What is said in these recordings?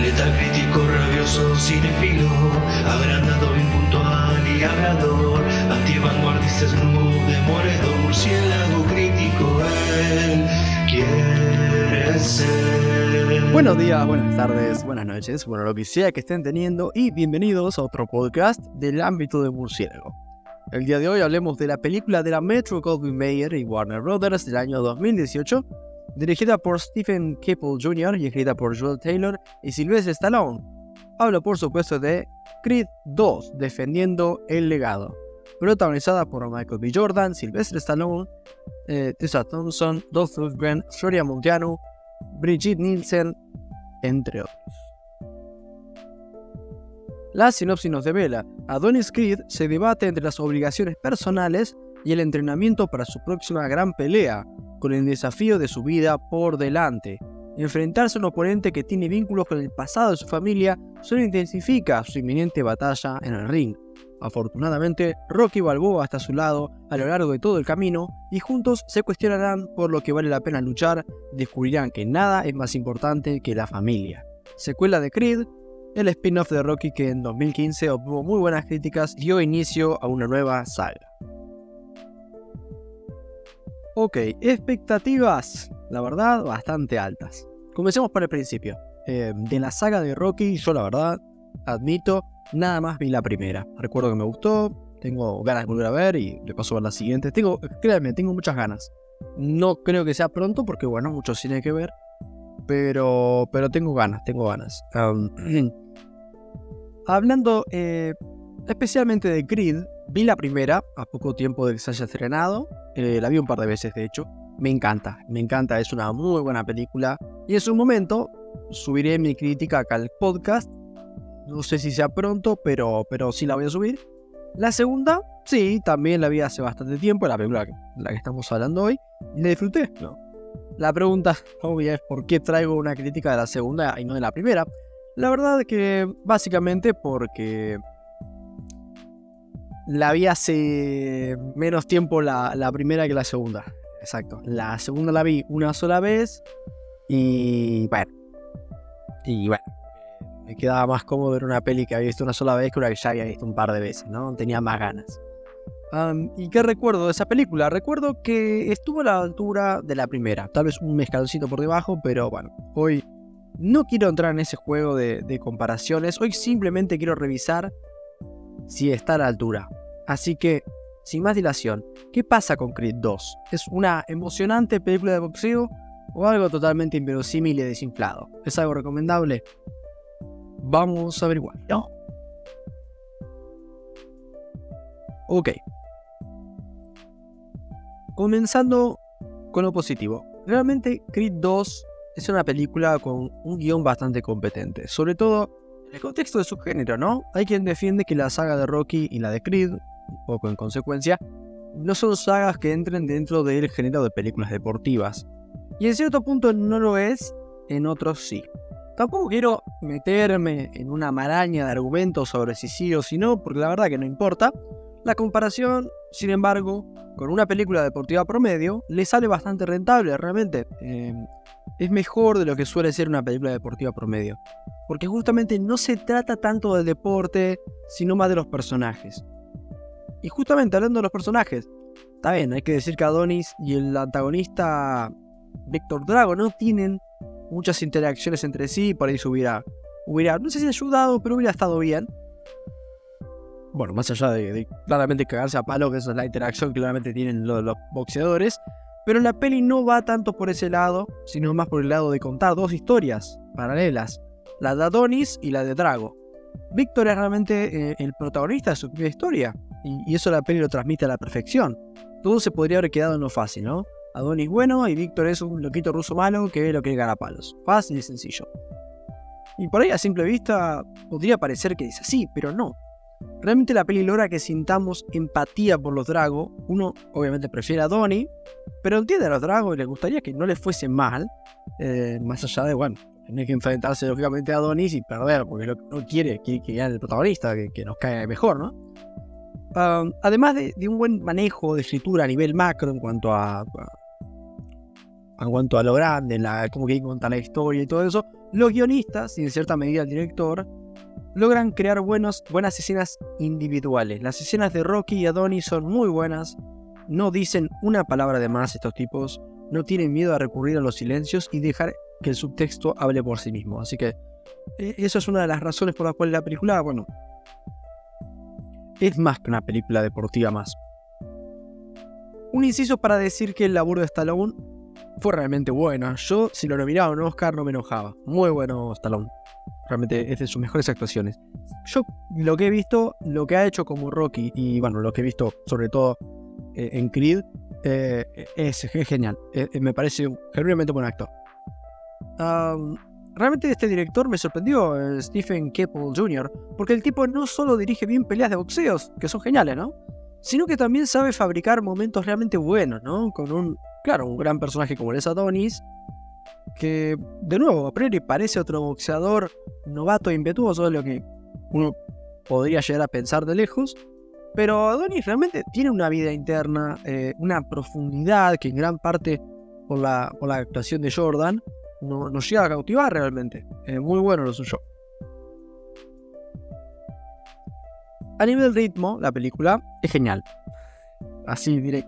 Letal crítico, rabioso, cinefilo, agrandado, impuntual y hablador, antivanguardista, snoop, demoledor, murciélago crítico, él quiere ser. Buenos días, buenas tardes, buenas noches, bueno, lo que sea que estén teniendo y bienvenidos a otro podcast del ámbito de murciélago. El día de hoy hablemos de la película de la Metro Goldwyn Mayer y Warner Brothers del año 2018, dirigida por Stephen Kipple Jr. y escrita por Joel Taylor y Sylvester Stallone. Hablo por supuesto de Creed 2, Defendiendo el Legado, protagonizada por Michael B. Jordan, Sylvester Stallone, eh, Tessa Thompson, Dolph Lundgren, Florian Montiano, Brigitte Nielsen, entre otros. La sinopsis nos devela, Adonis Creed se debate entre las obligaciones personales y el entrenamiento para su próxima gran pelea, con el desafío de su vida por delante. Enfrentarse a un oponente que tiene vínculos con el pasado de su familia solo intensifica su inminente batalla en el ring. Afortunadamente, Rocky Balboa está a su lado a lo largo de todo el camino y juntos se cuestionarán por lo que vale la pena luchar descubrirán que nada es más importante que la familia. Secuela de Creed, el spin-off de Rocky que en 2015 obtuvo muy buenas críticas dio inicio a una nueva saga. Ok, expectativas, la verdad, bastante altas. Comencemos por el principio. Eh, de la saga de Rocky, yo la verdad, admito, nada más vi la primera. Recuerdo que me gustó, tengo ganas de volver a ver y le paso a la siguiente. Tengo, créanme, tengo muchas ganas. No creo que sea pronto porque, bueno, mucho cine que ver. Pero, pero tengo ganas, tengo ganas. hablando eh, especialmente de Creed, vi la primera a poco tiempo de que se haya estrenado. Eh, la vi un par de veces, de hecho. Me encanta, me encanta, es una muy buena película. Y en su momento subiré mi crítica acá al podcast. No sé si sea pronto, pero, pero sí la voy a subir. La segunda, sí, también la vi hace bastante tiempo, la película la que estamos hablando hoy. Y la disfruté, ¿no? La pregunta obvia es por qué traigo una crítica de la segunda y no de la primera. La verdad es que básicamente porque la vi hace menos tiempo la, primera que la segunda. Exacto. La segunda la vi una sola vez y bueno. Y bueno. Me quedaba más cómodo ver una peli que había visto una sola vez que una que ya había visto un par de veces, ¿no? Tenía más ganas. ¿Y qué recuerdo de esa película? Recuerdo que estuvo a la altura de la primera. Tal vez un mezcalcito por debajo, pero bueno. Hoy no quiero entrar en ese juego de comparaciones. Hoy simplemente quiero revisar si está a la altura. Así que, sin más dilación, ¿qué pasa con Creed 2? ¿Es una emocionante película de boxeo o algo totalmente inverosímil y desinflado? ¿Es algo recomendable? Vamos a averiguar. No. Ok. Comenzando con lo positivo. Realmente Creed 2 es una película con un guion bastante competente. Sobre todo el contexto de su género, ¿no? Hay quien defiende que la saga de Rocky y la de Creed, un poco en consecuencia, no son sagas que entren dentro del género de películas deportivas. Y en cierto punto no lo es, en otros sí. Tampoco quiero meterme en una maraña de argumentos sobre si sí o si no, porque la verdad que no importa. La comparación, sin embargo, con una película deportiva promedio, le sale bastante rentable realmente. Eh, es mejor de lo que suele ser una película deportiva promedio. Porque justamente no se trata tanto del deporte, sino más de los personajes. Y justamente hablando de los personajes, está bien, hay que decir que Adonis y el antagonista Víctor Drago no tienen muchas interacciones entre sí, por ahí se hubiera, hubiera, no sé si ayudado, pero hubiera estado bien. Bueno, más allá de, claramente cagarse a palo, que esa es la interacción que claramente tienen los boxeadores, pero la peli no va tanto por ese lado, sino más por el lado de contar dos historias paralelas, la de Adonis y la de Drago. Víctor es realmente eh, el protagonista de su propia historia, y, eso la peli lo transmite a la perfección. Todo se podría haber quedado en lo fácil, ¿no? Adonis bueno y Víctor es un loquito ruso malo que ve lo que gana palos. Fácil y sencillo. Y por ahí a simple vista podría parecer que es así, pero no. Realmente la peli logra que sintamos empatía por los Drago. Uno obviamente prefiere a Donnie, pero entiende a los Drago y le gustaría que no le fuese mal. Eh, más allá de, bueno, tener que enfrentarse lógicamente a Adonis y perder, porque no quiere, que gane el protagonista, que, nos caiga mejor, ¿no? además de, un buen manejo de escritura a nivel macro en cuanto a, en cuanto a lo grande, la, cómo que contar la historia y todo eso, los guionistas, y en cierta medida el director, logran crear buenas escenas individuales. Las escenas de Rocky y Adonis son muy buenas, no dicen una palabra de más estos tipos, no tienen miedo a recurrir a los silencios y dejar que el subtexto hable por sí mismo. Así que eh, eso es una de las razones por las cuales la película, bueno, es más que una película deportiva más. Un inciso para decir que el laburo de Stallone fue realmente bueno. Yo, si lo nominaba a un Oscar, no me enojaba. Muy bueno Stallone. Realmente es de sus mejores actuaciones. Yo lo que he visto, lo que ha hecho como Rocky y bueno, lo que he visto sobre todo eh, en Creed, eh, es, genial. Eh, me parece un genuinamente buen actor. realmente este director me sorprendió, Stephen Keppel Jr., porque el tipo no solo dirige bien peleas de boxeos, que son geniales, ¿no? Sino que también sabe fabricar momentos realmente buenos, ¿no? Con un, claro, un gran personaje como Les Adonis, que de nuevo, a priori parece otro boxeador novato e impetuoso, lo que uno podría llegar a pensar de lejos, pero Adonis realmente tiene una vida interna, eh, una profundidad que en gran parte por la, actuación de Jordan no, nos llega a cautivar realmente. muy bueno lo suyo. A nivel ritmo, la película es genial. Así diré.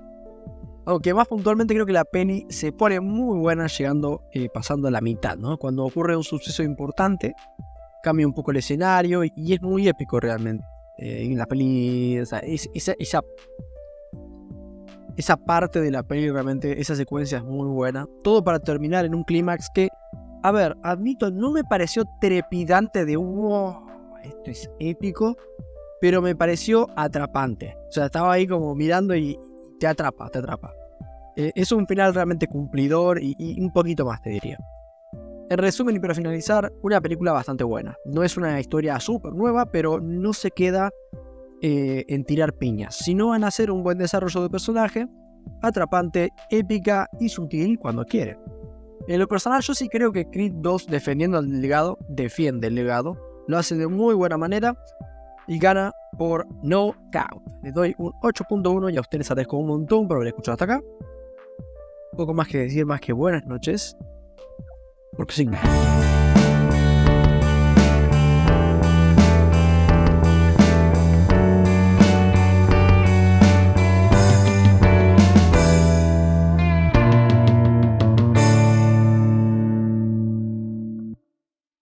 Aunque más puntualmente creo que la peli se pone muy buena llegando, eh, pasando a la mitad, ¿no? Cuando ocurre un suceso importante, cambia un poco el escenario y, es muy épico realmente. Eh, en la peli, esa, esa, esa, parte de la peli realmente, esa secuencia es muy buena. Todo para terminar en un clímax que, a ver, admito, no me pareció trepidante de wow, esto es épico, pero me pareció atrapante. O sea, estaba ahí como mirando y, te atrapa, te atrapa. Eh, es un final realmente cumplidor y, un poquito más, te diría. En resumen y para finalizar, una película bastante buena. No es una historia súper nueva, pero no se queda eh, en tirar piñas, sino en hacer un buen desarrollo de personaje, atrapante, épica y sutil cuando quiere. En lo personal, yo sí creo que Creed 2, defendiendo al legado, defiende el legado, lo hace de muy buena manera y gana por no count. Le doy un 8.1 y a ustedes agradezco un montón por haber escuchado hasta acá. Poco más que decir, más que buenas noches. Porque sí.